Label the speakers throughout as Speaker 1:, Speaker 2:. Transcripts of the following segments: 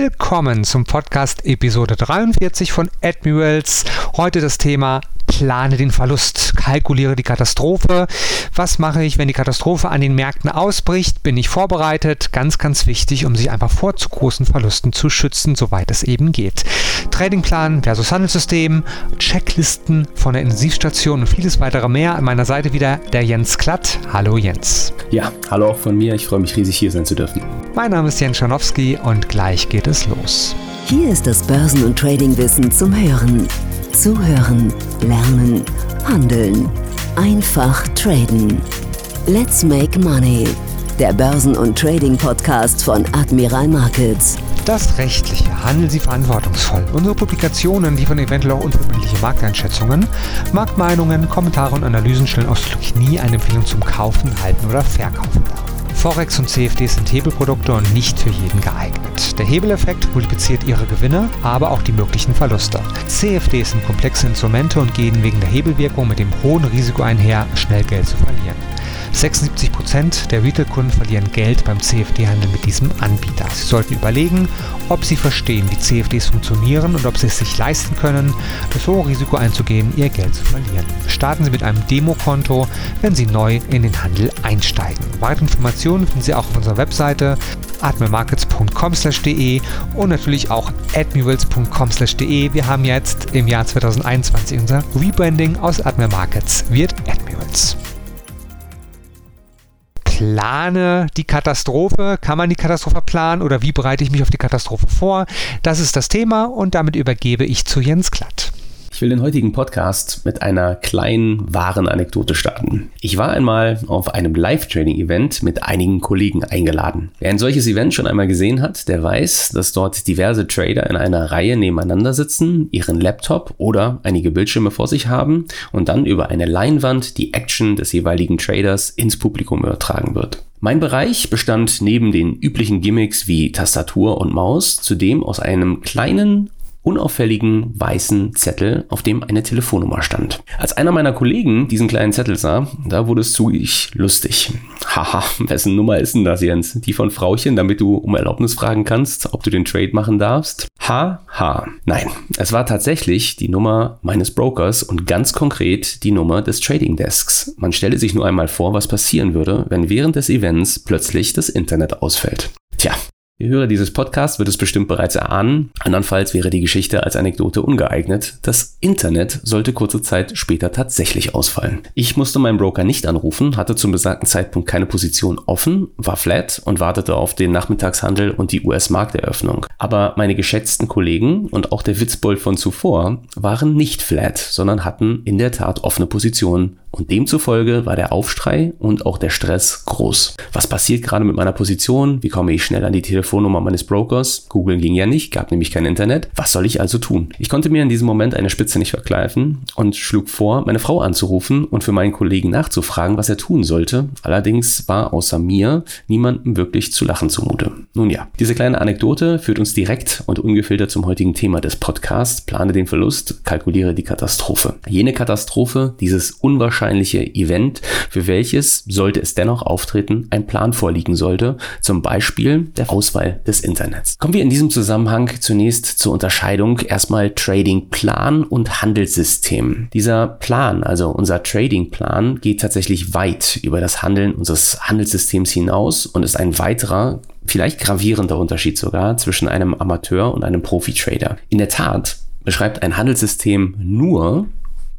Speaker 1: Willkommen zum Podcast Episode 43 von Admirals. Heute das Thema plane den Verlust, kalkuliere die Katastrophe. Was mache ich, wenn die Katastrophe an den Märkten ausbricht? Bin ich vorbereitet? Ganz, ganz wichtig, um sich einfach vor zu großen Verlusten zu schützen, soweit es eben geht. Tradingplan versus Handelssystem, Checklisten von der Intensivstation und vieles weitere mehr. An meiner Seite wieder der Jens Klatt. Hallo Jens.
Speaker 2: Ja, hallo auch von mir. Ich freue mich riesig hier sein zu dürfen.
Speaker 1: Mein Name ist Jens Schanowski und gleich geht es los.
Speaker 3: Hier ist das Börsen- und Tradingwissen zum Hören. Zuhören, lernen, handeln. Einfach traden. Let's make money. Der Börsen- und Trading-Podcast von Admiral Markets.
Speaker 1: Das Rechtliche. Handeln Sie verantwortungsvoll. Unsere Publikationen liefern eventuell auch unverbindliche Markteinschätzungen. Marktmeinungen, Kommentare und Analysen stellen ausdrücklich nie eine Empfehlung zum Kaufen, Halten oder Verkaufen dar. Forex und CFDs sind Hebelprodukte und nicht für jeden geeignet. Der Hebeleffekt multipliziert ihre Gewinne, aber auch die möglichen Verluste. CFDs sind komplexe Instrumente und gehen wegen der Hebelwirkung mit dem hohen Risiko einher, schnell Geld zu verlieren. 76% der Retail-Kunden verlieren Geld beim CFD-Handel mit diesem Anbieter. Sie sollten überlegen, ob Sie verstehen, wie CFDs funktionieren und ob Sie es sich leisten können, das hohe Risiko einzugehen, Ihr Geld zu verlieren. Starten Sie mit einem Demokonto, wenn Sie neu in den Handel einsteigen. Weitere Informationen finden Sie auch auf unserer Webseite admirmarkets.com/de und natürlich auch admirals.com/de. Wir haben jetzt im Jahr 2021 unser Rebranding aus Admiral Markets wird Admirals plane die Katastrophe. Kann man die Katastrophe planen oder wie bereite ich mich auf die Katastrophe vor? Das ist das Thema und damit übergebe ich zu Jens Klatt.
Speaker 2: Ich will den heutigen Podcast mit einer kleinen, wahren Anekdote starten. Ich war einmal auf einem Live-Training-Event mit einigen Kollegen eingeladen. Wer ein solches Event schon einmal gesehen hat, der weiß, dass dort diverse Trader in einer Reihe nebeneinander sitzen, ihren Laptop oder einige Bildschirme vor sich haben und dann über eine Leinwand die Action des jeweiligen Traders ins Publikum übertragen wird. Mein Bereich bestand neben den üblichen Gimmicks wie Tastatur und Maus zudem aus einem kleinen unauffälligen weißen Zettel, auf dem eine Telefonnummer stand. Als einer meiner Kollegen diesen kleinen Zettel sah, da wurde es zu ich lustig. Haha, wessen Nummer ist denn das, Jens? Die von Frauchen, damit du um Erlaubnis fragen kannst, ob du den Trade machen darfst? Haha. Nein, es war tatsächlich die Nummer meines Brokers und ganz konkret die Nummer des Trading Desks. Man stelle sich nur einmal vor, was passieren würde, wenn während des Events plötzlich das Internet ausfällt. Tja, Ihr Hörer dieses Podcasts wird es bestimmt bereits erahnen. Andernfalls wäre die Geschichte als Anekdote ungeeignet. Das Internet sollte kurze Zeit später tatsächlich ausfallen. Ich musste meinen Broker nicht anrufen, hatte zum besagten Zeitpunkt keine Position offen, war flat und wartete auf den Nachmittagshandel und die US-Markteröffnung. Aber meine geschätzten Kollegen und auch der Witzbold von zuvor waren nicht flat, sondern hatten in der Tat offene Positionen und demzufolge war der Aufstrei und auch der Stress groß. Was passiert gerade mit meiner Position? Wie komme ich schnell an die Telefonnummer meines Brokers? Google ging ja nicht, gab nämlich kein Internet. Was soll ich also tun? Ich konnte mir in diesem Moment eine Spitze nicht verkleifen und schlug vor, meine Frau anzurufen und für meinen Kollegen nachzufragen, was er tun sollte. Allerdings war außer mir niemandem wirklich zu lachen zumute. Nun ja, diese kleine Anekdote führt uns direkt und ungefiltert zum heutigen Thema des Podcasts. Plane den Verlust, kalkuliere die Katastrophe. Jene Katastrophe, dieses unwahrscheinliche wahrscheinliche Event, für welches, sollte es dennoch auftreten, ein Plan vorliegen sollte, zum Beispiel der Auswahl des Internets. Kommen wir in diesem Zusammenhang zunächst zur Unterscheidung erstmal Trading Plan und Handelssystem. Dieser Plan, also unser Trading Plan, geht tatsächlich weit über das Handeln unseres Handelssystems hinaus und ist ein weiterer vielleicht gravierender Unterschied sogar zwischen einem Amateur und einem Profi-Trader. In der Tat beschreibt ein Handelssystem nur,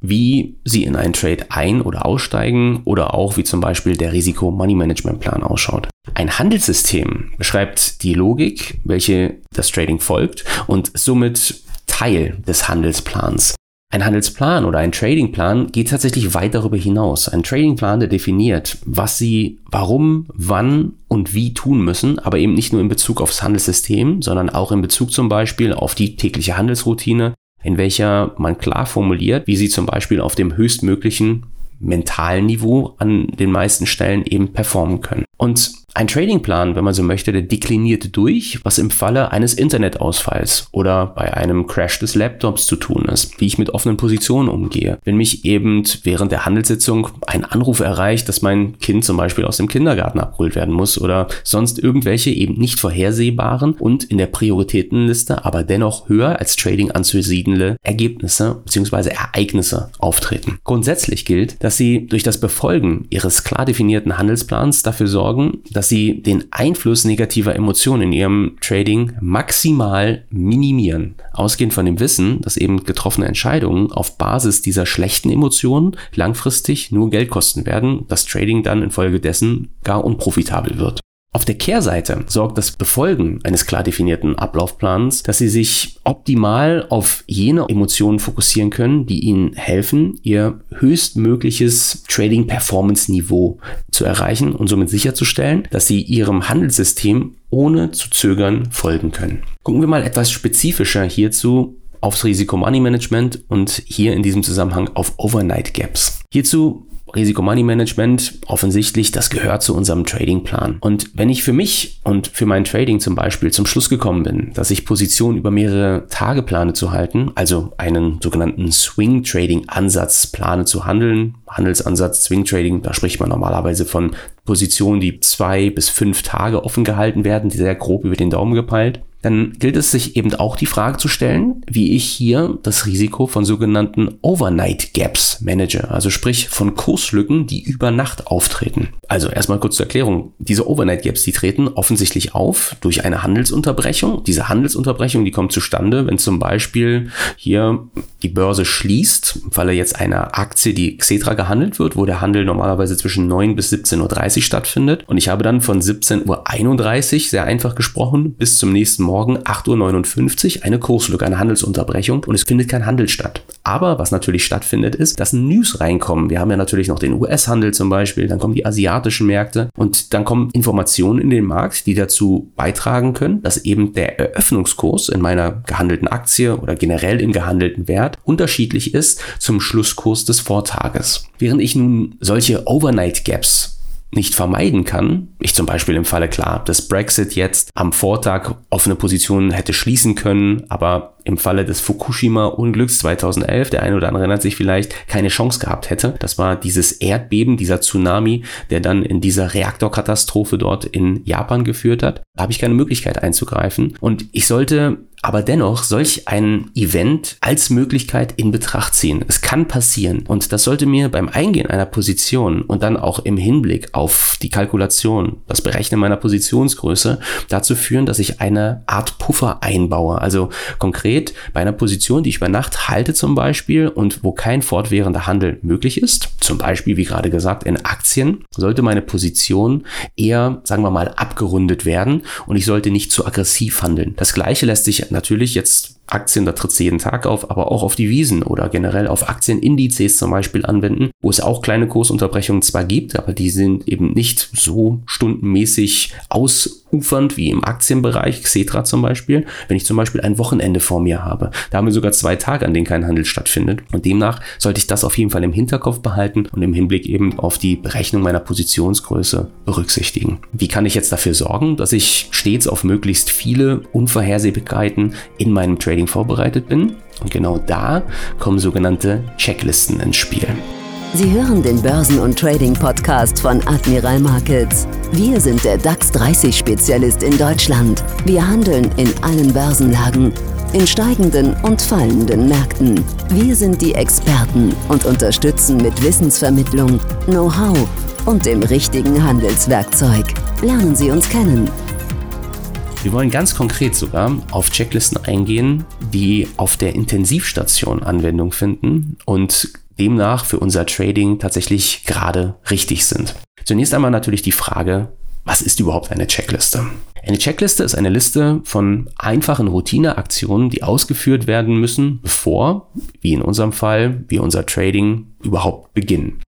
Speaker 2: wie sie in einen Trade ein- oder aussteigen oder auch wie zum Beispiel der Risiko-Money-Management-Plan ausschaut. Ein Handelssystem beschreibt die Logik, welche das Trading folgt und somit Teil des Handelsplans. Ein Handelsplan oder ein Tradingplan geht tatsächlich weit darüber hinaus. Ein Tradingplan, der definiert, was Sie warum, wann und wie tun müssen, aber eben nicht nur in Bezug aufs Handelssystem, sondern auch in Bezug zum Beispiel auf die tägliche Handelsroutine, in welcher man klar formuliert, wie sie zum Beispiel auf dem höchstmöglichen mentalen Niveau an den meisten Stellen eben performen können. Und Ein Tradingplan, wenn man so möchte, der dekliniert durch, was im Falle eines Internetausfalls oder bei einem Crash des Laptops zu tun ist, wie ich mit offenen Positionen umgehe. Wenn mich eben während der Handelssitzung ein Anruf erreicht, dass mein Kind zum Beispiel aus dem Kindergarten abgeholt werden muss oder sonst irgendwelche eben nicht vorhersehbaren und in der Prioritätenliste aber dennoch höher als Trading anzusiedelnde Ergebnisse bzw. Ereignisse auftreten. Grundsätzlich gilt, dass Sie durch das Befolgen Ihres klar definierten Handelsplans dafür sorgen, Sie den Einfluss negativer Emotionen in Ihrem Trading maximal minimieren. Ausgehend von dem Wissen, dass eben getroffene Entscheidungen auf Basis dieser schlechten Emotionen langfristig nur Geld kosten werden, das Trading dann infolgedessen gar unprofitabel wird. Auf der Kehrseite sorgt das Befolgen eines klar definierten Ablaufplans, dass Sie sich optimal auf jene Emotionen fokussieren können, die Ihnen helfen, Ihr höchstmögliches Trading Performance Niveau zu erreichen und somit sicherzustellen, dass Sie Ihrem Handelssystem ohne zu zögern folgen können. Gucken wir mal etwas spezifischer hierzu aufs Risiko Money Management und hier in diesem Zusammenhang auf Overnight Gaps. Hierzu Risiko-Money-Management, offensichtlich, das gehört zu unserem Tradingplan. Und wenn ich für mich und für mein Trading zum Beispiel zum Schluss gekommen bin, dass ich Positionen über mehrere Tage plane zu halten, also einen sogenannten Swing-Trading-Ansatz plane zu handeln, Handelsansatz, Swing-Trading, da spricht man normalerweise von Positionen, die zwei bis fünf Tage offen gehalten werden, sehr grob über den Daumen gepeilt dann gilt es sich eben auch die Frage zu stellen, wie ich hier das Risiko von sogenannten Overnight Gaps manage, also sprich von Kurslücken, die über Nacht auftreten. Also erstmal kurz zur Erklärung. Diese Overnight Gaps, die treten offensichtlich auf durch eine Handelsunterbrechung. Diese Handelsunterbrechung, die kommt zustande, wenn zum Beispiel hier die Börse schließt, im Falle jetzt einer Aktie, die Xetra gehandelt wird, wo der Handel normalerweise zwischen 9 bis 17.30 Uhr stattfindet. Und ich habe dann von 17.31 Uhr, sehr einfach gesprochen, bis zum nächsten Morgen 8.59 Uhr eine Kurslücke, eine Handelsunterbrechung und es findet kein Handel statt. Aber was natürlich stattfindet, ist, dass News reinkommen. Wir haben ja natürlich noch den US-Handel zum Beispiel, dann kommen die asiatischen Märkte und dann kommen Informationen in den Markt, die dazu beitragen können, dass eben der Eröffnungskurs in meiner gehandelten Aktie oder generell im gehandelten Wert unterschiedlich ist zum Schlusskurs des Vortages. Während ich nun solche Overnight Gaps nicht vermeiden kann. Ich zum Beispiel im Falle klar, dass Brexit jetzt am Vortag offene Positionen hätte schließen können, aber im Falle des Fukushima-Unglücks 2011, der eine oder andere erinnert sich vielleicht, keine Chance gehabt hätte. Das war dieses Erdbeben, dieser Tsunami, der dann in dieser Reaktorkatastrophe dort in Japan geführt hat. Da habe ich keine Möglichkeit einzugreifen. Und ich sollte aber dennoch solch ein Event als Möglichkeit in Betracht ziehen. Es kann passieren und das sollte mir beim Eingehen einer Position und dann auch im Hinblick auf die Kalkulation, das Berechnen meiner Positionsgröße dazu führen, dass ich eine Art Puffer einbaue. Also konkret bei einer Position, die ich über Nacht halte zum Beispiel und wo kein fortwährender Handel möglich ist, zum Beispiel wie gerade gesagt in Aktien, sollte meine Position eher, sagen wir mal, abgerundet werden und ich sollte nicht zu aggressiv handeln. Das gleiche lässt sich natürlich jetzt Aktien, da tritt sie jeden Tag auf, aber auch auf die Wiesen oder generell auf Aktienindizes zum Beispiel anwenden, wo es auch kleine Kursunterbrechungen zwar gibt, aber die sind eben nicht so stundenmäßig ausufernd wie im Aktienbereich, Xetra zum Beispiel, wenn ich zum Beispiel ein Wochenende vor mir habe. Da haben wir sogar zwei Tage, an denen kein Handel stattfindet. Und demnach sollte ich das auf jeden Fall im Hinterkopf behalten und im Hinblick eben auf die Berechnung meiner Positionsgröße berücksichtigen. Wie kann ich jetzt dafür sorgen, dass ich stets auf möglichst viele Unvorhersehbarkeiten in meinem Trading Trading vorbereitet bin. Und genau da kommen sogenannte Checklisten ins Spiel.
Speaker 3: Sie hören den Börsen- und Trading-Podcast von Admiral Markets. Wir sind der DAX 30-Spezialist in Deutschland. Wir handeln in allen Börsenlagen, in steigenden und fallenden Märkten. Wir sind die Experten und unterstützen mit Wissensvermittlung, Know-how und dem richtigen Handelswerkzeug. Lernen Sie uns kennen
Speaker 2: wir wollen ganz konkret sogar auf Checklisten eingehen, die auf der Intensivstation Anwendung finden und demnach für unser Trading tatsächlich gerade richtig sind. Zunächst einmal natürlich die Frage, was ist überhaupt eine Checkliste? Eine Checkliste ist eine Liste von einfachen Routineaktionen, die ausgeführt werden müssen, bevor, wie in unserem Fall, wir unser Trading überhaupt beginnen.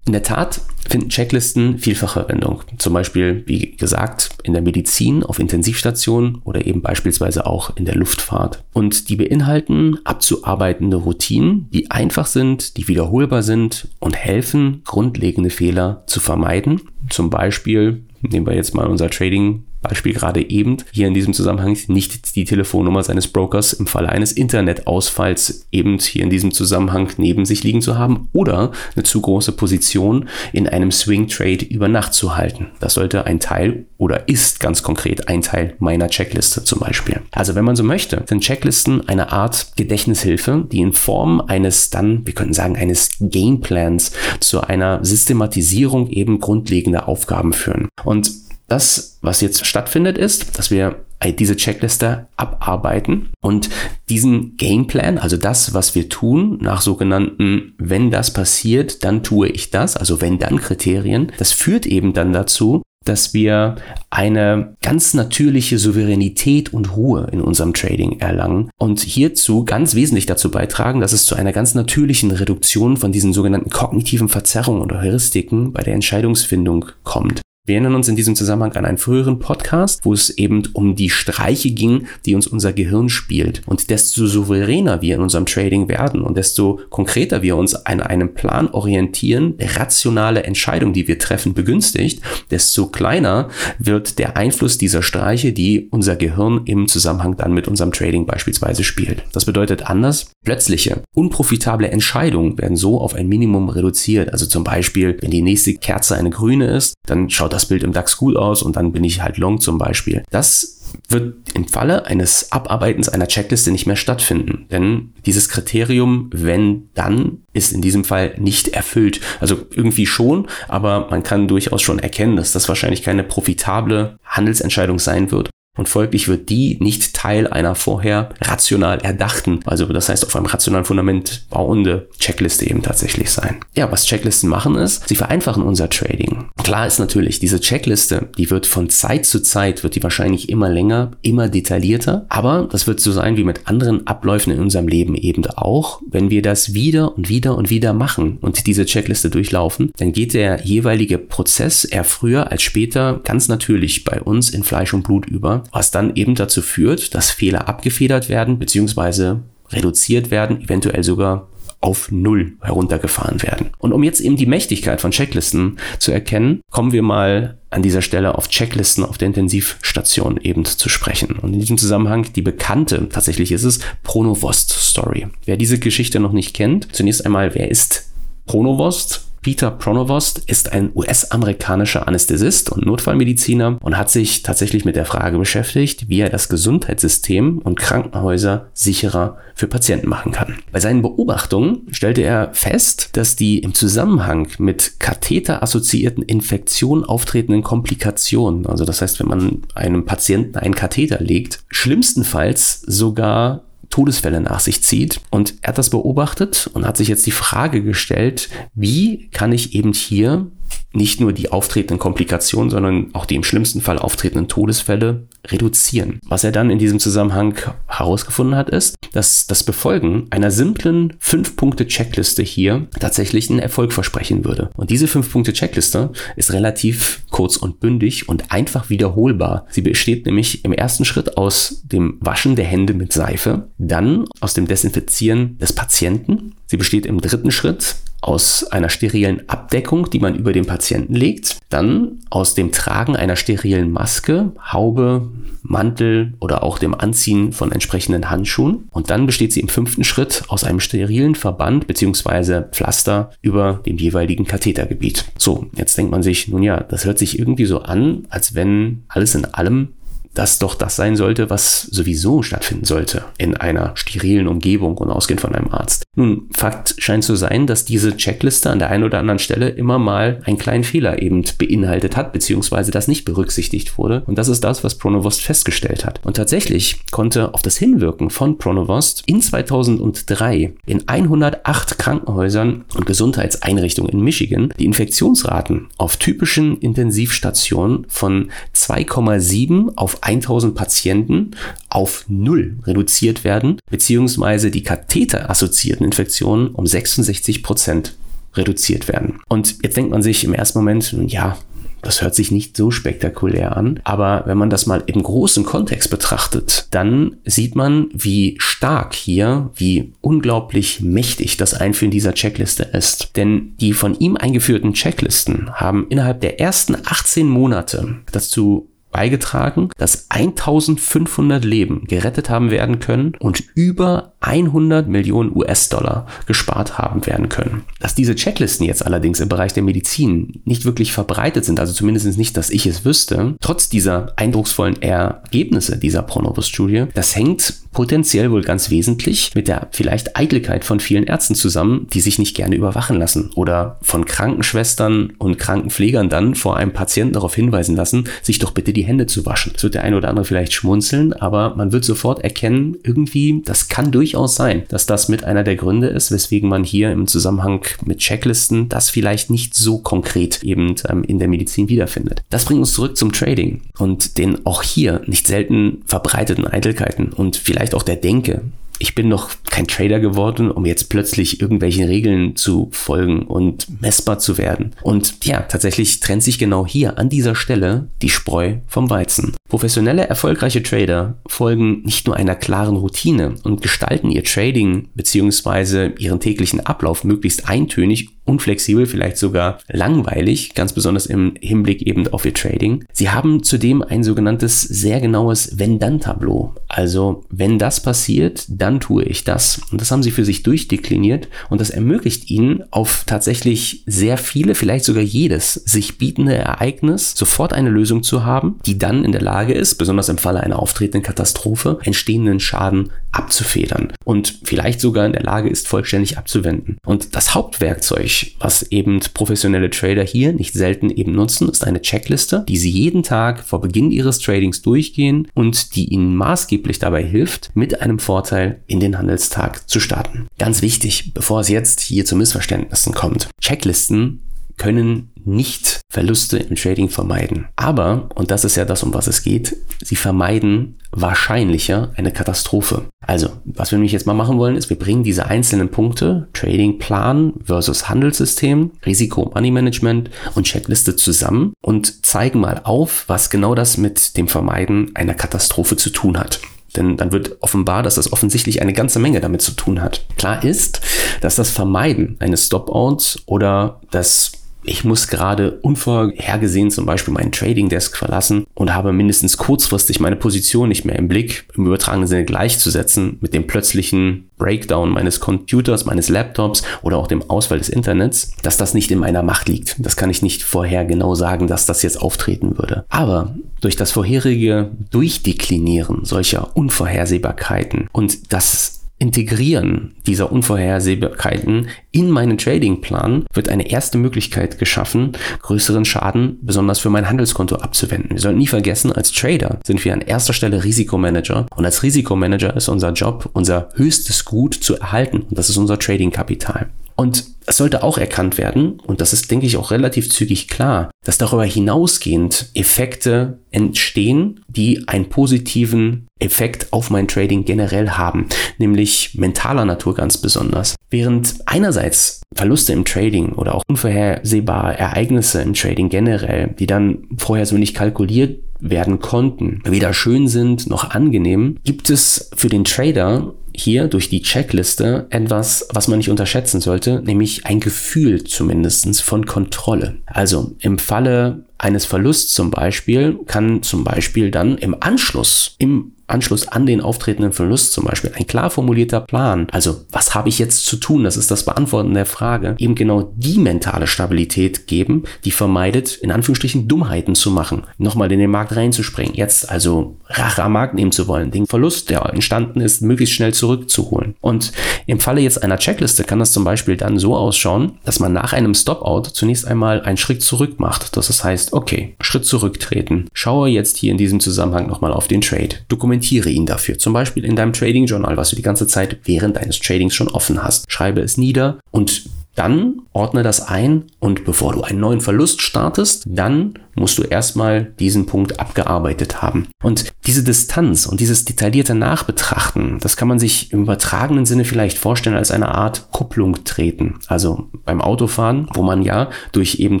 Speaker 2: In der Tat finden Checklisten vielfach Verwendung. Zum Beispiel, wie gesagt, in der Medizin, auf Intensivstationen oder eben beispielsweise auch in der Luftfahrt. Und die beinhalten abzuarbeitende Routinen, die einfach sind, die wiederholbar sind und helfen, grundlegende Fehler zu vermeiden. Zum Beispiel nehmen wir jetzt mal unser Trading Beispiel gerade eben, hier in diesem Zusammenhang nicht die Telefonnummer seines Brokers im Falle eines Internetausfalls eben hier in diesem Zusammenhang neben sich liegen zu haben oder eine zu große Position in einem Swing Trade über Nacht zu halten. Das sollte ein Teil oder ist ganz konkret ein Teil meiner Checkliste zum Beispiel. Also wenn man so möchte, sind Checklisten eine Art Gedächtnishilfe, die in Form eines dann, wir könnten sagen, eines Gameplans zu einer Systematisierung eben grundlegender Aufgaben führen. Und das, was jetzt stattfindet, ist, dass wir diese Checkliste abarbeiten und diesen Gameplan, also das, was wir tun, nach sogenannten, wenn das passiert, dann tue ich das, also wenn dann Kriterien, das führt eben dann dazu, dass wir eine ganz natürliche Souveränität und Ruhe in unserem Trading erlangen und hierzu ganz wesentlich dazu beitragen, dass es zu einer ganz natürlichen Reduktion von diesen sogenannten kognitiven Verzerrungen oder Heuristiken bei der Entscheidungsfindung kommt. Wir erinnern uns in diesem Zusammenhang an einen früheren Podcast, wo es eben um die Streiche ging, die uns unser Gehirn spielt. Und desto souveräner wir in unserem Trading werden und desto konkreter wir uns an einem Plan orientieren, rationale Entscheidung, die wir treffen, begünstigt, desto kleiner wird der Einfluss dieser Streiche, die unser Gehirn im Zusammenhang dann mit unserem Trading beispielsweise spielt. Das bedeutet anders, plötzliche, unprofitable Entscheidungen werden so auf ein Minimum reduziert. Also zum Beispiel, wenn die nächste Kerze eine grüne ist, dann schaut schaut das Bild im DAX gut aus und dann bin ich halt long zum Beispiel. Das wird im Falle eines Abarbeitens einer Checkliste nicht mehr stattfinden. Denn dieses Kriterium, wenn dann, ist in diesem Fall nicht erfüllt. Also irgendwie schon, aber man kann durchaus schon erkennen, dass das wahrscheinlich keine profitable Handelsentscheidung sein wird und folglich wird die nicht Teil einer vorher rational erdachten, also das heißt auf einem rationalen Fundament bauende Checkliste eben tatsächlich sein. Ja, was Checklisten machen ist, sie vereinfachen unser Trading. Klar ist natürlich, diese Checkliste, die wird von Zeit zu Zeit, wird die wahrscheinlich immer länger, immer detaillierter, aber das wird so sein wie mit anderen Abläufen in unserem Leben eben auch. Wenn wir das wieder und wieder und wieder machen und diese Checkliste durchlaufen, dann geht der jeweilige Prozess eher früher als später ganz natürlich bei uns in Fleisch und Blut über was dann eben dazu führt, dass Fehler abgefedert werden bzw. reduziert werden, eventuell sogar auf Null heruntergefahren werden. Und um jetzt eben die Mächtigkeit von Checklisten zu erkennen, kommen wir mal an dieser Stelle auf Checklisten auf der Intensivstation eben zu sprechen. Und in diesem Zusammenhang die bekannte, tatsächlich ist es, Pronovost Story. Wer diese Geschichte noch nicht kennt, zunächst einmal, wer ist Pronovost? Peter Pronovost ist ein US-amerikanischer Anästhesist und Notfallmediziner und hat sich tatsächlich mit der Frage beschäftigt, wie er das Gesundheitssystem und Krankenhäuser sicherer für Patienten machen kann. Bei seinen Beobachtungen stellte er fest, dass die im Zusammenhang mit Katheter-assoziierten Infektionen auftretenden Komplikationen, also das heißt, wenn man einem Patienten einen Katheter legt, schlimmstenfalls sogar Todesfälle nach sich zieht. Und er hat das beobachtet und hat sich jetzt die Frage gestellt, wie kann ich eben hier nicht nur die auftretenden Komplikationen, sondern auch die im schlimmsten Fall auftretenden Todesfälle reduzieren. Was er dann in diesem Zusammenhang herausgefunden hat, ist, dass das Befolgen einer simplen 5-Punkte-Checkliste hier tatsächlich einen Erfolg versprechen würde. Und diese 5-Punkte-Checkliste ist relativ kurz und bündig und einfach wiederholbar. Sie besteht nämlich im ersten Schritt aus dem Waschen der Hände mit Seife, dann aus dem Desinfizieren des Patienten. Sie besteht im dritten Schritt aus einer sterilen Abdeckung, die man über den Patienten legt, dann aus dem Tragen einer sterilen Maske, Haube, Mantel oder auch dem Anziehen von entsprechenden Handschuhen. Und dann besteht sie im fünften Schritt aus einem sterilen Verband bzw. Pflaster über dem jeweiligen Kathetergebiet. So, jetzt denkt man sich, nun ja, das hört sich irgendwie so an, als wenn alles in allem das doch das sein sollte, was sowieso stattfinden sollte in einer sterilen Umgebung und ausgehend von einem Arzt. Nun, Fakt scheint zu sein, dass diese Checkliste an der einen oder anderen Stelle immer mal einen kleinen Fehler eben beinhaltet hat, beziehungsweise das nicht berücksichtigt wurde. Und das ist das, was Pronovost festgestellt hat. Und tatsächlich konnte auf das Hinwirken von Pronovost in 2003 in 108 Krankenhäusern und Gesundheitseinrichtungen in Michigan die Infektionsraten auf typischen Intensivstationen von 2,7 auf 1000 Patienten auf null reduziert werden, beziehungsweise die Katheter-assoziierten Infektionen um 66 Prozent reduziert werden. Und jetzt denkt man sich im ersten Moment, ja, Das hört sich nicht so spektakulär an, aber wenn man das mal im großen Kontext betrachtet, dann sieht man, wie stark hier, wie unglaublich mächtig das Einführen dieser Checkliste ist. Denn die von ihm eingeführten Checklisten haben innerhalb der ersten 18 Monate dazu beigetragen, dass 1500 Leben gerettet haben werden können und über 100 Millionen US-Dollar gespart haben werden können. Dass diese Checklisten jetzt allerdings im Bereich der Medizin nicht wirklich verbreitet sind, also zumindest nicht, dass ich es wüsste, trotz dieser eindrucksvollen Ergebnisse dieser Pronovus-Studie, das hängt potenziell wohl ganz wesentlich mit der vielleicht Eitelkeit von vielen Ärzten zusammen, die sich nicht gerne überwachen lassen oder von Krankenschwestern und Krankenpflegern dann vor einem Patienten darauf hinweisen lassen, sich doch bitte die Hände zu waschen. Das wird der eine oder andere vielleicht schmunzeln, aber man wird sofort erkennen, irgendwie, das kann durchaus sein, dass das mit einer der Gründe ist, weswegen man hier im Zusammenhang mit Checklisten das vielleicht nicht so konkret eben ähm, in der Medizin wiederfindet. Das bringt uns zurück zum Trading und den auch hier nicht selten verbreiteten Eitelkeiten und vielleicht auch der Denke. Ich bin noch kein Trader geworden, um jetzt plötzlich irgendwelchen Regeln zu folgen und messbar zu werden. Und ja, tatsächlich trennt sich genau hier an dieser Stelle die Spreu vom Weizen. Professionelle, erfolgreiche Trader folgen nicht nur einer klaren Routine und gestalten ihr Trading bzw. ihren täglichen Ablauf möglichst eintönig unflexibel, vielleicht sogar langweilig, ganz besonders im Hinblick eben auf ihr Trading. Sie haben zudem ein sogenanntes sehr genaues Wenn-Dann-Tableau. Also, wenn das passiert, dann tue ich das. Und das haben sie für sich durchdekliniert und das ermöglicht ihnen auf tatsächlich sehr viele, vielleicht sogar jedes sich bietende Ereignis sofort eine Lösung zu haben, die dann in der Lage ist, besonders im Falle einer auftretenden Katastrophe, entstehenden Schaden abzufedern und vielleicht sogar in der Lage ist, vollständig abzuwenden. Und das Hauptwerkzeug was eben professionelle Trader hier nicht selten eben nutzen, ist eine Checkliste, die sie jeden Tag vor Beginn ihres Tradings durchgehen und die ihnen maßgeblich dabei hilft, mit einem Vorteil in den Handelstag zu starten. Ganz wichtig, bevor es jetzt hier zu Missverständnissen kommt. Checklisten können nicht Verluste im Trading vermeiden. Aber, und das ist ja das, um was es geht, sie vermeiden wahrscheinlicher eine Katastrophe. Also, was wir nämlich jetzt mal machen wollen, ist, wir bringen diese einzelnen Punkte, Tradingplan versus Handelssystem, Risiko, Money Management und Checkliste zusammen und zeigen mal auf, was genau das mit dem Vermeiden einer Katastrophe zu tun hat. Denn dann wird offenbar, dass das offensichtlich eine ganze Menge damit zu tun hat. Klar ist, dass das Vermeiden eines Stop-Outs oder das ich muss gerade unvorhergesehen zum Beispiel meinen Trading Desk verlassen und habe mindestens kurzfristig meine Position nicht mehr im Blick, im übertragenen Sinne gleichzusetzen mit dem plötzlichen Breakdown meines Computers, meines Laptops oder auch dem Ausfall des Internets, dass das nicht in meiner Macht liegt. Das kann ich nicht vorher genau sagen, dass das jetzt auftreten würde. Aber durch das vorherige Durchdeklinieren solcher Unvorhersehbarkeiten und das Integrieren dieser Unvorhersehbarkeiten in meinen Tradingplan wird eine erste Möglichkeit geschaffen, größeren Schaden besonders für mein Handelskonto abzuwenden. Wir sollten nie vergessen, als Trader sind wir an erster Stelle Risikomanager und als Risikomanager ist unser Job, unser höchstes Gut zu erhalten und das ist unser Tradingkapital. Und es sollte auch erkannt werden, und das ist, denke ich, auch relativ zügig klar, dass darüber hinausgehend Effekte entstehen, die einen positiven Effekt auf mein Trading generell haben, nämlich mentaler Natur ganz besonders. Während einerseits Verluste im Trading oder auch unvorhersehbare Ereignisse im Trading generell, die dann vorher so nicht kalkuliert werden konnten, weder schön sind noch angenehm, gibt es für den Trader hier durch die Checkliste etwas, was man nicht unterschätzen sollte, nämlich ein Gefühl zumindest von Kontrolle. Also im Falle eines Verlusts zum Beispiel kann zum Beispiel dann im Anschluss, im Anschluss an den auftretenden Verlust zum Beispiel ein klar formulierter Plan, also was habe ich jetzt zu tun, das ist das Beantworten der Frage, eben genau die mentale Stabilität geben, die vermeidet, in Anführungsstrichen Dummheiten zu machen, nochmal in den Markt reinzuspringen, jetzt also Rache am Markt nehmen zu wollen, den Verlust, der entstanden ist, möglichst schnell zurückzuholen. Und im Falle jetzt einer Checkliste kann das zum Beispiel dann so ausschauen, dass man nach einem Stopout zunächst einmal einen Schritt zurück macht. Das heißt, okay, Schritt zurücktreten. Schaue jetzt hier in diesem Zusammenhang nochmal auf den Trade. Dokumentiere dokumentiere ihn dafür. Zum Beispiel in deinem Trading Journal, was du die ganze Zeit während deines Tradings schon offen hast. Schreibe es nieder und dann ordne das ein und bevor du einen neuen Verlust startest, dann musst du erstmal diesen Punkt abgearbeitet haben. Und diese Distanz und dieses detaillierte Nachbetrachten, das kann man sich im übertragenen Sinne vielleicht vorstellen als eine Art Kupplung treten. Also beim Autofahren, wo man ja durch eben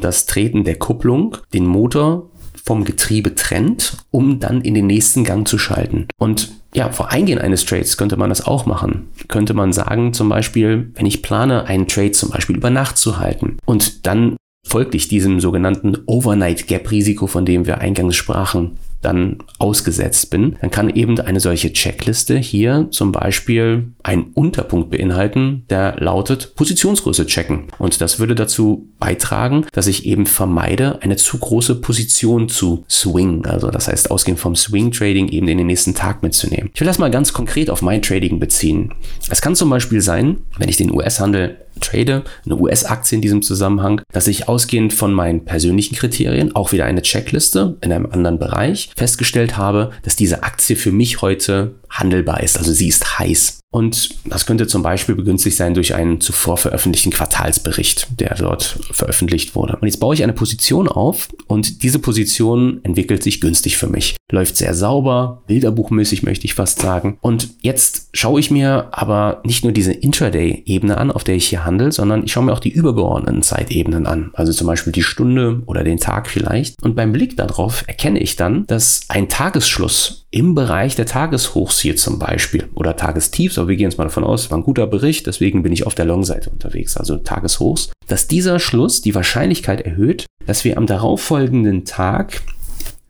Speaker 2: das Treten der Kupplung den Motor vom Getriebe trennt, um dann in den nächsten Gang zu schalten. Und ja, vor Eingehen eines Trades könnte man das auch machen. Könnte man sagen, zum Beispiel, wenn ich plane, einen Trade zum Beispiel über Nacht zu halten und dann folglich diesem sogenannten Overnight Gap Risiko, von dem wir eingangs sprachen, dann ausgesetzt bin, dann kann eben eine solche Checkliste hier zum Beispiel einen Unterpunkt beinhalten, der lautet Positionsgröße checken. Und das würde dazu beitragen, dass ich eben vermeide, eine zu große Position zu swing. Also das heißt, ausgehend vom Swing Trading eben in den nächsten Tag mitzunehmen. Ich will das mal ganz konkret auf mein Trading beziehen. Es kann zum Beispiel sein, wenn ich den US-Handel trade, eine US-Aktie in diesem Zusammenhang, dass ich ausgehend von meinen persönlichen Kriterien, auch wieder eine Checkliste in einem anderen Bereich, festgestellt habe, dass diese Aktie für mich heute handelbar ist. Also sie ist heiß. Und das könnte zum Beispiel begünstigt sein durch einen zuvor veröffentlichten Quartalsbericht, der dort veröffentlicht wurde. Und jetzt baue ich eine Position auf und diese Position entwickelt sich günstig für mich. Läuft sehr sauber, bilderbuchmäßig möchte ich fast sagen. Und jetzt schaue ich mir aber nicht nur diese Intraday-Ebene an, auf der ich hier handle, sondern ich schaue mir auch die übergeordneten Zeitebenen an. Also zum Beispiel die Stunde oder den Tag vielleicht. Und beim Blick darauf erkenne ich dann, dass ein Tagesschluss im Bereich der Tageshochs hier zum Beispiel oder Tagestiefs, aber wir gehen jetzt mal davon aus, war ein guter Bericht, deswegen bin ich auf der Long-Seite unterwegs, also Tageshochs, dass dieser Schluss die Wahrscheinlichkeit erhöht, dass wir am darauffolgenden Tag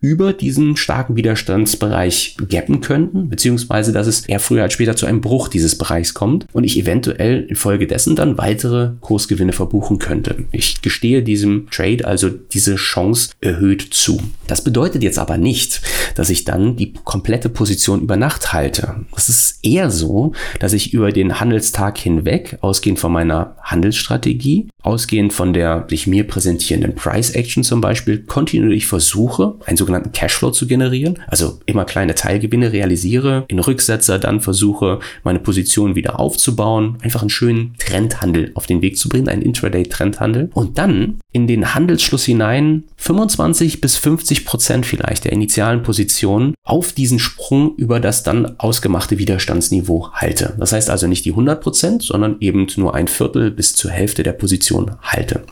Speaker 2: über diesen starken Widerstandsbereich gappen könnten, beziehungsweise dass es eher früher als später zu einem Bruch dieses Bereichs kommt und ich eventuell infolgedessen dann weitere Kursgewinne verbuchen könnte. Ich gestehe diesem Trade also diese Chance erhöht zu. Das bedeutet jetzt aber nicht, dass ich dann die komplette Position über Nacht halte. Es ist eher so, dass ich über den Handelstag hinweg, ausgehend von meiner Handelsstrategie, ausgehend von der sich mir präsentierenden Price Action zum Beispiel, kontinuierlich versuche, ein sogenanntes sogenannten Cashflow zu generieren, also immer kleine Teilgewinne realisiere, in Rücksetzer dann versuche, meine Position wieder aufzubauen, einfach einen schönen Trendhandel auf den Weg zu bringen, einen Intraday-Trendhandel und dann in den Handelsschluss hinein 25 bis 50 Prozent vielleicht der initialen Position auf diesen Sprung über das dann ausgemachte Widerstandsniveau halte. Das heißt also nicht die 100 Prozent, sondern eben nur ein Viertel bis zur Hälfte der Position halte.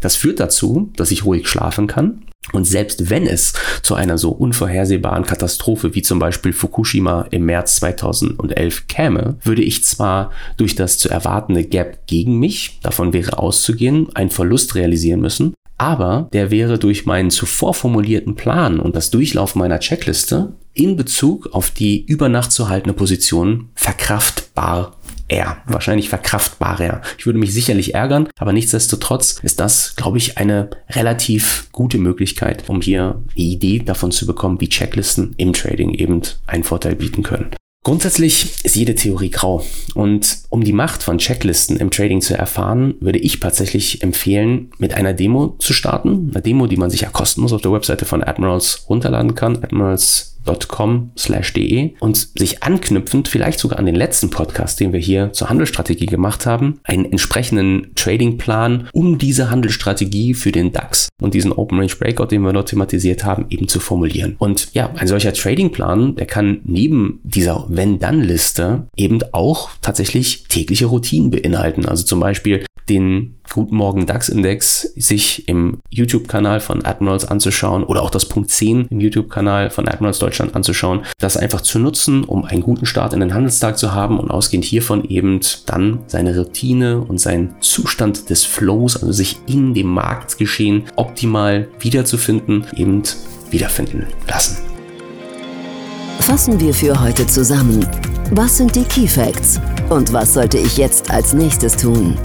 Speaker 2: Das führt dazu, dass ich ruhig schlafen kann, und selbst wenn es zu einer so unvorhersehbaren Katastrophe wie zum Beispiel Fukushima im März 2011 käme, würde ich zwar durch das zu erwartende Gap gegen mich, davon wäre auszugehen, einen Verlust realisieren müssen, aber der wäre durch meinen zuvor formulierten Plan und das Durchlaufen meiner Checkliste in Bezug auf die über Nacht zu haltende Position verkraftbar eher, wahrscheinlich verkraftbarer. Ich würde mich sicherlich ärgern, aber nichtsdestotrotz ist das, glaube ich, eine relativ gute Möglichkeit, um hier die Idee davon zu bekommen, wie Checklisten im Trading eben einen Vorteil bieten können. Grundsätzlich ist jede Theorie grau. Und um die Macht von Checklisten im Trading zu erfahren, würde ich tatsächlich empfehlen, mit einer Demo zu starten. Eine Demo, die man sich ja kostenlos auf der Webseite von Admirals runterladen kann. Admirals de und sich anknüpfend vielleicht sogar an den letzten Podcast, den wir hier zur Handelsstrategie gemacht haben, einen entsprechenden Tradingplan, um diese Handelsstrategie für den DAX und diesen Open Range Breakout, den wir dort thematisiert haben, eben zu formulieren. Und ja, ein solcher Tradingplan, der kann neben dieser Wenn-Dann-Liste eben auch tatsächlich tägliche Routinen beinhalten. Also zum Beispiel den Guten Morgen DAX-Index sich im YouTube-Kanal von Admirals anzuschauen oder auch das Punkt 10 im YouTube-Kanal von Admirals Deutschland anzuschauen, das einfach zu nutzen, um einen guten Start in den Handelstag zu haben und ausgehend hiervon eben dann seine Routine und seinen Zustand des Flows, also sich in dem Marktgeschehen optimal wiederzufinden, eben wiederfinden lassen.
Speaker 3: Fassen wir für heute zusammen. Was sind die Key Facts? Und was sollte ich jetzt als nächstes tun?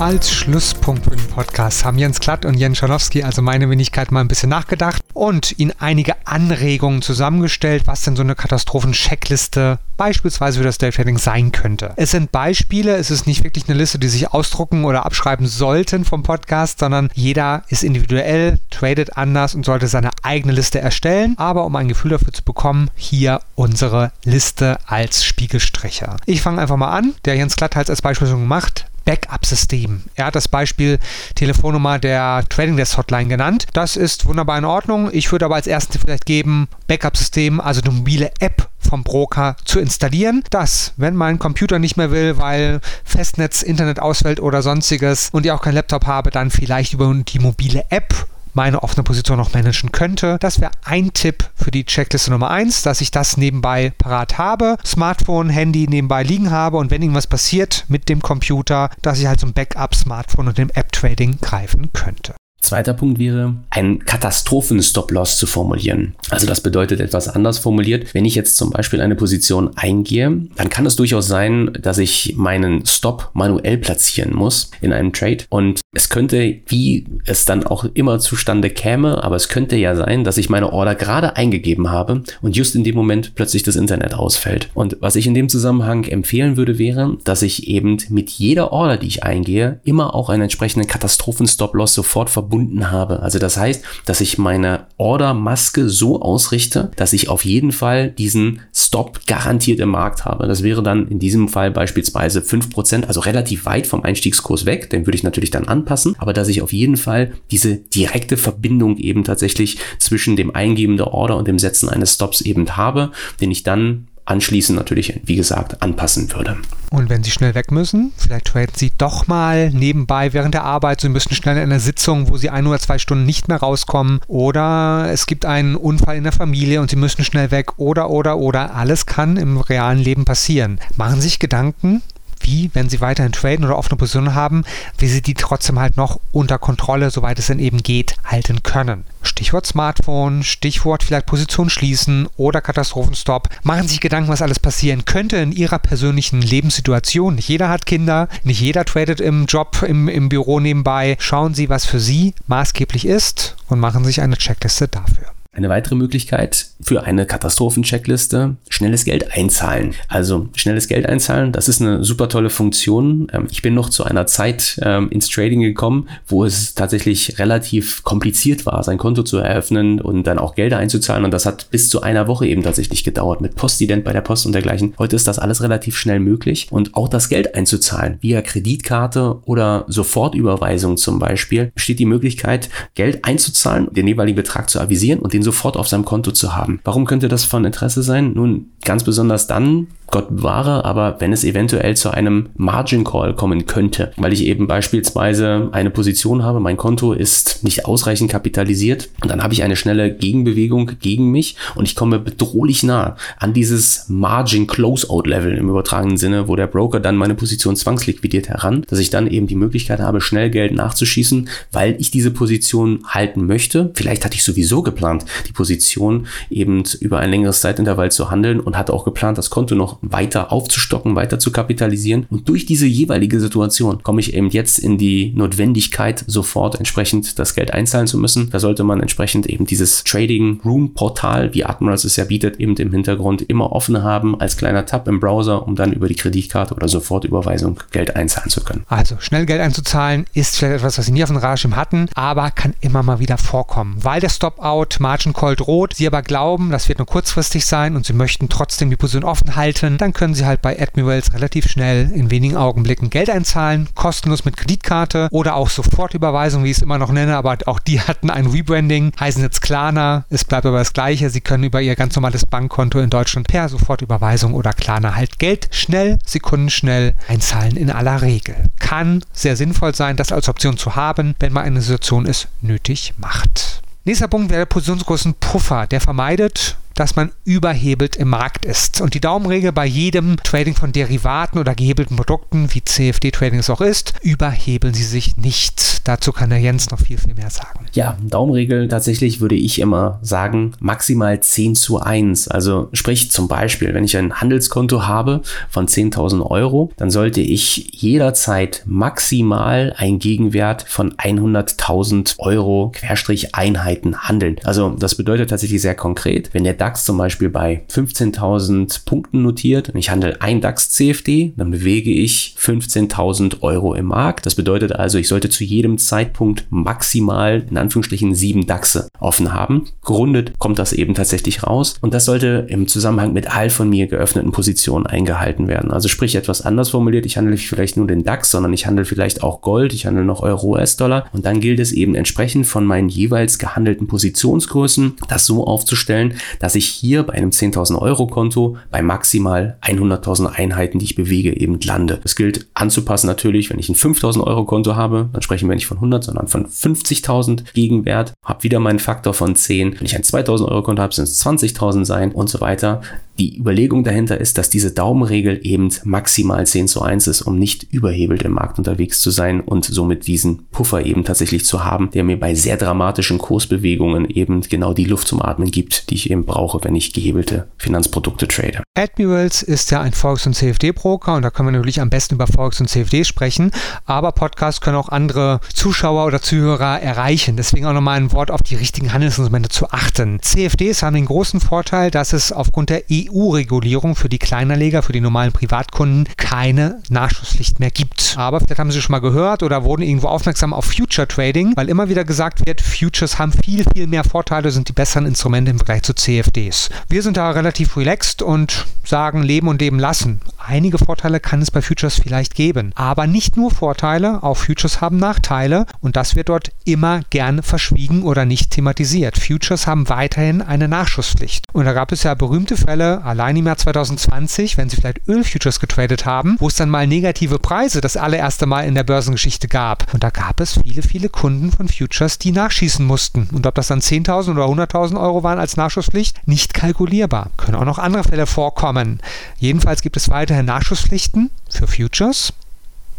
Speaker 1: Als Schlusspunkt für den Podcast haben Jens Klatt und Jens Schanowski, also meine Wenigkeit, mal ein bisschen nachgedacht und ihnen einige Anregungen zusammengestellt, was denn so eine Katastrophen-Checkliste beispielsweise für das Day-Trading sein könnte. Es sind Beispiele, es ist nicht wirklich eine Liste, die sich ausdrucken oder abschreiben sollten vom Podcast, sondern jeder ist individuell, tradet anders und sollte seine eigene Liste erstellen. Aber um ein Gefühl dafür zu bekommen, hier unsere Liste als Spiegelstriche. Ich fange einfach mal an. Der Jens Klatt hat es als Beispiel schon gemacht. Backup-System. Er hat das Beispiel Telefonnummer der Trading Desk Hotline genannt. Das ist wunderbar in Ordnung. Ich würde aber als ersten vielleicht geben, Backup-System, also eine mobile App vom Broker zu installieren, dass, wenn mein Computer nicht mehr will, weil Festnetz, Internet ausfällt oder sonstiges und ich auch keinen Laptop habe, dann vielleicht über die mobile App meine offene Position noch managen könnte. Das wäre ein Tipp für die Checkliste Nummer 1, dass ich das nebenbei parat habe, Smartphone, Handy nebenbei liegen habe und wenn irgendwas passiert mit dem Computer, dass ich halt zum Backup Smartphone und dem App Trading greifen könnte.
Speaker 2: Zweiter Punkt wäre, einen Katastrophen-Stop-Loss zu formulieren. Also das bedeutet etwas anders formuliert. Wenn ich jetzt zum Beispiel eine Position eingehe, dann kann es durchaus sein, dass ich meinen Stop manuell platzieren muss in einem Trade. Und es könnte, wie es dann auch immer zustande käme, aber es könnte ja sein, dass ich meine Order gerade eingegeben habe und just in dem Moment plötzlich das Internet ausfällt. Und was ich in dem Zusammenhang empfehlen würde, wäre, dass ich eben mit jeder Order, die ich eingehe, immer auch einen entsprechenden Katastrophen-Stop-Loss sofort verbunden verbunden habe. Also das heißt, dass ich meine Ordermaske so ausrichte, dass ich auf jeden Fall diesen Stop garantiert im Markt habe. Das wäre dann in diesem Fall beispielsweise 5%, also relativ weit vom Einstiegskurs weg. Den würde ich natürlich dann anpassen, aber dass ich auf jeden Fall diese direkte Verbindung eben tatsächlich zwischen dem Eingeben der Order und dem Setzen eines Stops eben habe, den ich dann anschließend natürlich, wie gesagt, anpassen würde.
Speaker 1: Und wenn Sie schnell weg müssen, vielleicht traden Sie doch mal nebenbei während der Arbeit. Sie müssen schnell in einer Sitzung, wo Sie ein oder zwei Stunden nicht mehr rauskommen. Oder es gibt einen Unfall in der Familie und Sie müssen schnell weg. Oder, oder, oder. Alles kann im realen Leben passieren. Machen Sie sich Gedanken, wie, wenn sie weiterhin traden oder offene Positionen haben, wie sie die trotzdem halt noch unter Kontrolle, soweit es denn eben geht, halten können. Stichwort Smartphone, Stichwort vielleicht Position schließen oder Katastrophenstop. Machen sich Gedanken, was alles passieren könnte in Ihrer persönlichen Lebenssituation. Nicht jeder hat Kinder, nicht jeder tradet im Job, im, im Büro nebenbei. Schauen Sie, was für Sie maßgeblich ist und machen sich eine Checkliste dafür.
Speaker 2: Eine weitere Möglichkeit für eine Katastrophencheckliste, schnelles Geld einzahlen. Also schnelles Geld einzahlen, das ist eine super tolle Funktion. Ähm, ich bin noch zu einer Zeit ähm, ins Trading gekommen, wo es tatsächlich relativ kompliziert war, sein Konto zu eröffnen und dann auch Gelder einzuzahlen. Und das hat bis zu einer Woche eben tatsächlich gedauert mit Postident bei der Post und dergleichen. Heute ist das alles relativ schnell möglich und auch das Geld einzuzahlen via Kreditkarte oder Sofortüberweisung zum Beispiel besteht die Möglichkeit, Geld einzuzahlen, den jeweiligen Betrag zu avisieren und den den sofort auf seinem Konto zu haben. Warum könnte das von Interesse sein? Nun, ganz besonders dann, Gott bewahre, aber wenn es eventuell zu einem Margin Call kommen könnte, weil ich eben beispielsweise eine Position habe, mein Konto ist nicht ausreichend kapitalisiert und dann habe ich eine schnelle Gegenbewegung gegen mich und ich komme bedrohlich nah an dieses Margin Closeout Level im übertragenen Sinne, wo der Broker dann meine Position zwangsliquidiert heran, dass ich dann eben die Möglichkeit habe, schnell Geld nachzuschießen, weil ich diese Position halten möchte. Vielleicht hatte ich sowieso geplant, die Position eben über ein längeres Zeitintervall zu handeln und hatte auch geplant, das Konto noch weiter aufzustocken, weiter zu kapitalisieren. Und durch diese jeweilige Situation komme ich eben jetzt in die Notwendigkeit, sofort entsprechend das Geld einzahlen zu müssen. Da sollte man entsprechend eben dieses Trading Room Portal, wie Admirals es ja bietet, eben im Hintergrund immer offen haben als kleiner Tab im Browser, um dann über die Kreditkarte oder Sofortüberweisung Geld einzahlen zu können.
Speaker 1: Also schnell Geld einzuzahlen ist vielleicht etwas, was Sie nie auf dem Radarschirm hatten, aber kann immer mal wieder vorkommen. Weil der Stop-Out Margin Call droht, Sie aber glauben, das wird nur kurzfristig sein und Sie möchten trotzdem die Position offen halten, können, dann können Sie halt bei Admirals relativ schnell in wenigen Augenblicken Geld einzahlen, kostenlos mit Kreditkarte oder auch Sofortüberweisung, wie ich es immer noch nenne, aber auch die hatten ein Rebranding, heißen jetzt Klarna, es bleibt aber das gleiche, Sie können über Ihr ganz normales Bankkonto in Deutschland per Sofortüberweisung oder Klarna halt Geld schnell, sekundenschnell einzahlen in aller Regel. Kann sehr sinnvoll sein, das als Option zu haben, wenn mal eine Situation es nötig macht. Nächster Punkt wäre der positionsgroßen Puffer. Der vermeidet dass man überhebelt im Markt ist. Und die Daumenregel bei jedem Trading von Derivaten oder gehebelten Produkten, wie CFD-Trading es auch ist, überhebeln sie sich nicht. Dazu kann der Jens noch viel, viel mehr sagen.
Speaker 2: Ja, Daumenregel tatsächlich würde ich immer sagen, maximal 10 zu 1. Also sprich zum Beispiel, wenn ich ein Handelskonto habe von 10.000 Euro, dann sollte ich jederzeit maximal einen Gegenwert von 100.000 Euro Querstrich Einheiten handeln. Also das bedeutet tatsächlich sehr konkret, wenn der DAX DAX zum Beispiel bei 15.000 Punkten notiert und ich handle ein DAX CFD, dann bewege ich 15.000 Euro im Markt. Das bedeutet also, ich sollte zu jedem Zeitpunkt maximal in Anführungsstrichen sieben DAXe offen haben. Gerundet kommt das eben tatsächlich raus und das sollte im Zusammenhang mit all von mir geöffneten Positionen eingehalten werden. Also sprich etwas anders formuliert, ich handle vielleicht nur den DAX, sondern ich handle vielleicht auch Gold, ich handle noch Euro, US-Dollar und dann gilt es eben entsprechend von meinen jeweils gehandelten Positionsgrößen, das so aufzustellen, dass ich hier bei einem 10.000 Euro Konto bei maximal 100.000 Einheiten, die ich bewege, eben lande. Es gilt anzupassen natürlich, wenn ich ein 5.000 Euro Konto habe, dann sprechen wir nicht von 100, sondern von 50.000 Gegenwert, habe wieder meinen Faktor von 10. Wenn ich ein 2.000 Euro Konto habe, sind es 20.000 sein und so weiter. Die Überlegung dahinter ist, dass diese Daumenregel eben maximal 10 zu 1 ist, um nicht überhebelt im Markt unterwegs zu sein und somit diesen Puffer eben tatsächlich zu haben, der mir bei sehr dramatischen Kursbewegungen eben genau die Luft zum Atmen gibt, die ich eben brauche, wenn ich gehebelte Finanzprodukte trade.
Speaker 1: Admirals ist ja ein Forex- und CFD-Broker und da können wir natürlich am besten über Forex und CFD sprechen, aber Podcasts können auch andere Zuschauer oder Zuhörer erreichen. Deswegen auch nochmal ein Wort auf die richtigen Handelsinstrumente zu achten. CFDs haben den großen Vorteil, dass es aufgrund der EU EU-Regulierung für die Kleinerleger, für die normalen Privatkunden keine Nachschusspflicht mehr gibt. Aber vielleicht haben Sie schon mal gehört oder wurden irgendwo aufmerksam auf Future Trading, weil immer wieder gesagt wird, Futures haben viel, viel mehr Vorteile, sind die besseren Instrumente im Vergleich zu CFDs. Wir sind da relativ relaxed und sagen, leben und leben lassen. Einige Vorteile kann es bei Futures vielleicht geben, aber nicht nur Vorteile, auch Futures haben Nachteile und das wird dort immer gern verschwiegen oder nicht thematisiert. Futures haben weiterhin eine Nachschusspflicht. Und da gab es ja berühmte Fälle, allein im Jahr 2020, wenn Sie vielleicht Ölfutures getradet haben, wo es dann mal negative Preise das allererste Mal in der Börsengeschichte gab. Und da gab es viele, viele Kunden von Futures, die nachschießen mussten. Und ob das dann 10.000 oder 100.000 Euro waren als Nachschusspflicht, nicht kalkulierbar. Können auch noch andere Fälle vorkommen. Jedenfalls gibt es weiterhin Nachschusspflichten für Futures.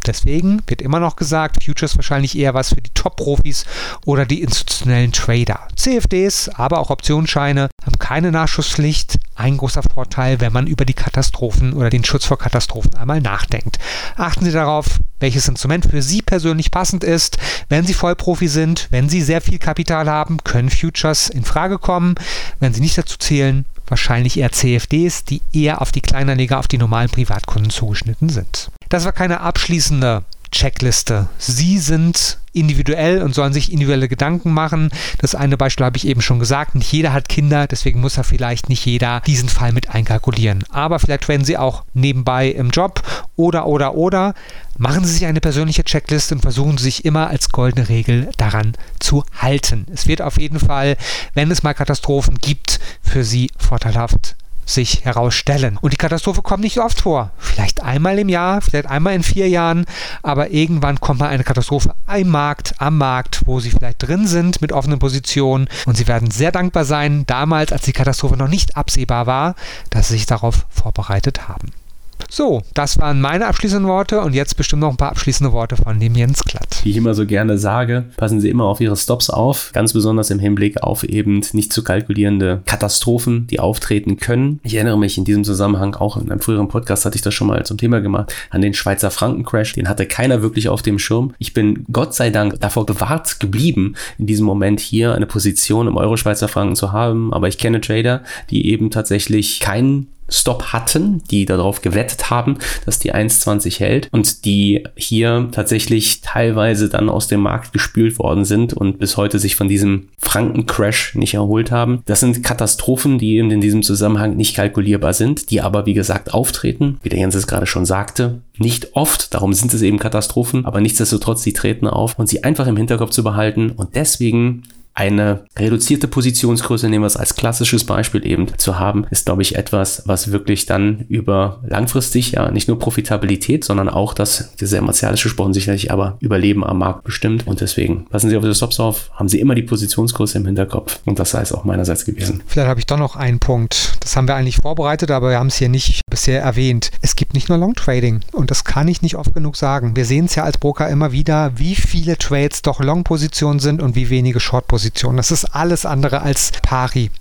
Speaker 1: Deswegen wird immer noch gesagt, Futures wahrscheinlich eher was für die Top-Profis oder die institutionellen Trader. CFDs, aber auch Optionsscheine haben keine Nachschusspflicht. Ein großer Vorteil, wenn man über die Katastrophen oder den Schutz vor Katastrophen einmal nachdenkt. Achten Sie darauf, welches Instrument für Sie persönlich passend ist. Wenn Sie Vollprofi sind, wenn Sie sehr viel Kapital haben, können Futures in Frage kommen. Wenn Sie nicht dazu zählen, wahrscheinlich eher CFDs, die eher auf die Kleinanleger, auf die normalen Privatkunden zugeschnitten sind. Das war keine abschließende Checkliste. Sie sind individuell und sollen sich individuelle Gedanken machen. Das eine Beispiel habe ich eben schon gesagt. Nicht jeder hat Kinder, deswegen muss er vielleicht nicht jeder diesen Fall mit einkalkulieren. Aber vielleicht werden Sie auch nebenbei im Job oder, oder, oder. Machen Sie sich eine persönliche Checkliste und versuchen Sie sich immer als goldene Regel daran zu halten. Es wird auf jeden Fall, wenn es mal Katastrophen gibt, für Sie vorteilhaft sich herausstellen. Und die Katastrophe kommt nicht oft vor. Vielleicht einmal im Jahr, vielleicht einmal in vier Jahren, aber irgendwann kommt mal eine Katastrophe im Markt, am Markt, wo sie vielleicht drin sind mit offenen Positionen und sie werden sehr dankbar sein, damals, als die Katastrophe noch nicht absehbar war, dass sie sich darauf vorbereitet haben. So, das waren meine abschließenden Worte und jetzt bestimmt noch ein paar abschließende Worte von dem Jens Glatt.
Speaker 2: Wie ich immer so gerne sage, passen Sie immer auf Ihre Stops auf, ganz besonders im Hinblick auf eben nicht zu kalkulierende Katastrophen, die auftreten können. Ich erinnere mich in diesem Zusammenhang auch in einem früheren Podcast hatte ich das schon mal zum Thema gemacht, an den Schweizer Frankencrash. Den hatte keiner wirklich auf dem Schirm. Ich bin Gott sei Dank davor gewahrt geblieben, in diesem Moment hier eine Position im Euro-Schweizer Franken zu haben, aber ich kenne Trader, die eben tatsächlich keinen Stop hatten, die darauf gewettet haben, dass die 1,20 hält und die hier tatsächlich teilweise dann aus dem Markt gespült worden sind und bis heute sich von diesem Franken-Crash nicht erholt haben. Das sind Katastrophen, die eben in diesem Zusammenhang nicht kalkulierbar sind, die aber wie gesagt auftreten, wie der Jens es gerade schon sagte, nicht oft, darum sind es eben Katastrophen, aber nichtsdestotrotz, die treten auf und sie einfach im Hinterkopf zu behalten und deswegen eine reduzierte Positionsgröße, nehmen wir es als klassisches Beispiel eben zu haben, ist, glaube ich, etwas, was wirklich dann über langfristig ja nicht nur Profitabilität, sondern auch das, sehr martialisch gesprochen, sicherlich aber Überleben am Markt bestimmt. Und deswegen passen Sie auf die Stops auf, haben Sie immer die Positionsgröße im Hinterkopf. Und das sei es auch meinerseits gewesen.
Speaker 1: Vielleicht habe ich doch noch einen Punkt. Das haben wir eigentlich vorbereitet, aber wir haben es hier nicht bisher erwähnt. Es gibt nicht nur Long Trading und das kann ich nicht oft genug sagen. Wir sehen es ja als Broker immer wieder, wie viele Trades doch Long-Positionen sind und wie wenige Short-Positionen Position. Das ist alles andere als pari.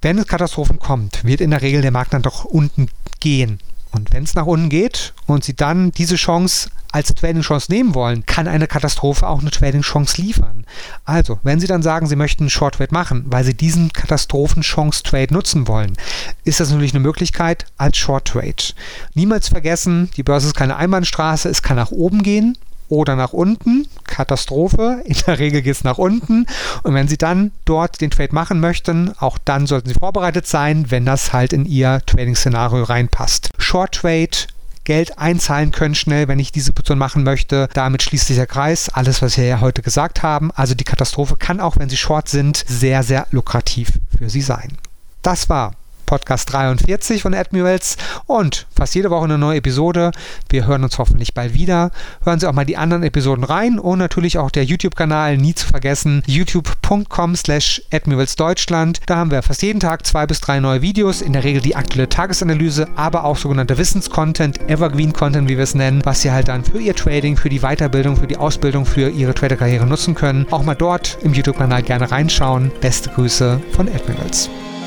Speaker 1: Wenn es Katastrophen kommt, wird in der Regel der Markt dann doch unten gehen. Und wenn es nach unten geht und Sie dann diese Chance als Trading-Chance nehmen wollen, kann eine Katastrophe auch eine Trading-Chance liefern. Also, wenn Sie dann sagen, Sie möchten einen Short Trade machen, weil Sie diesen Katastrophen-Chance-Trade nutzen wollen, ist das natürlich eine Möglichkeit als Short Trade. Niemals vergessen, die Börse ist keine Einbahnstraße, es kann nach oben gehen, oder nach unten. Katastrophe. In der Regel geht es nach unten. Und wenn Sie dann dort den Trade machen möchten, auch dann sollten Sie vorbereitet sein, wenn das halt in Ihr Trading-Szenario reinpasst. Short Trade Geld einzahlen können schnell, wenn ich diese Position machen möchte. Damit schließt sich der Kreis. Alles, was wir ja heute gesagt haben. Also die Katastrophe kann auch, wenn Sie short sind, sehr, sehr lukrativ für Sie sein. Das war Podcast 43 von Admirals und fast jede Woche eine neue Episode. Wir hören uns hoffentlich bald wieder. Hören Sie auch mal die anderen Episoden rein und natürlich auch der YouTube-Kanal nie zu vergessen, youtube.com slash Deutschland. Da haben wir fast jeden Tag zwei bis drei neue Videos, in der Regel die aktuelle Tagesanalyse, aber auch sogenannte Wissenscontent, Evergreen-Content, wie wir es nennen, was Sie halt dann für Ihr Trading, für die Weiterbildung, für die Ausbildung, für Ihre Trader-Karriere nutzen können. Auch mal dort im YouTube-Kanal gerne reinschauen. Beste Grüße von Admirals.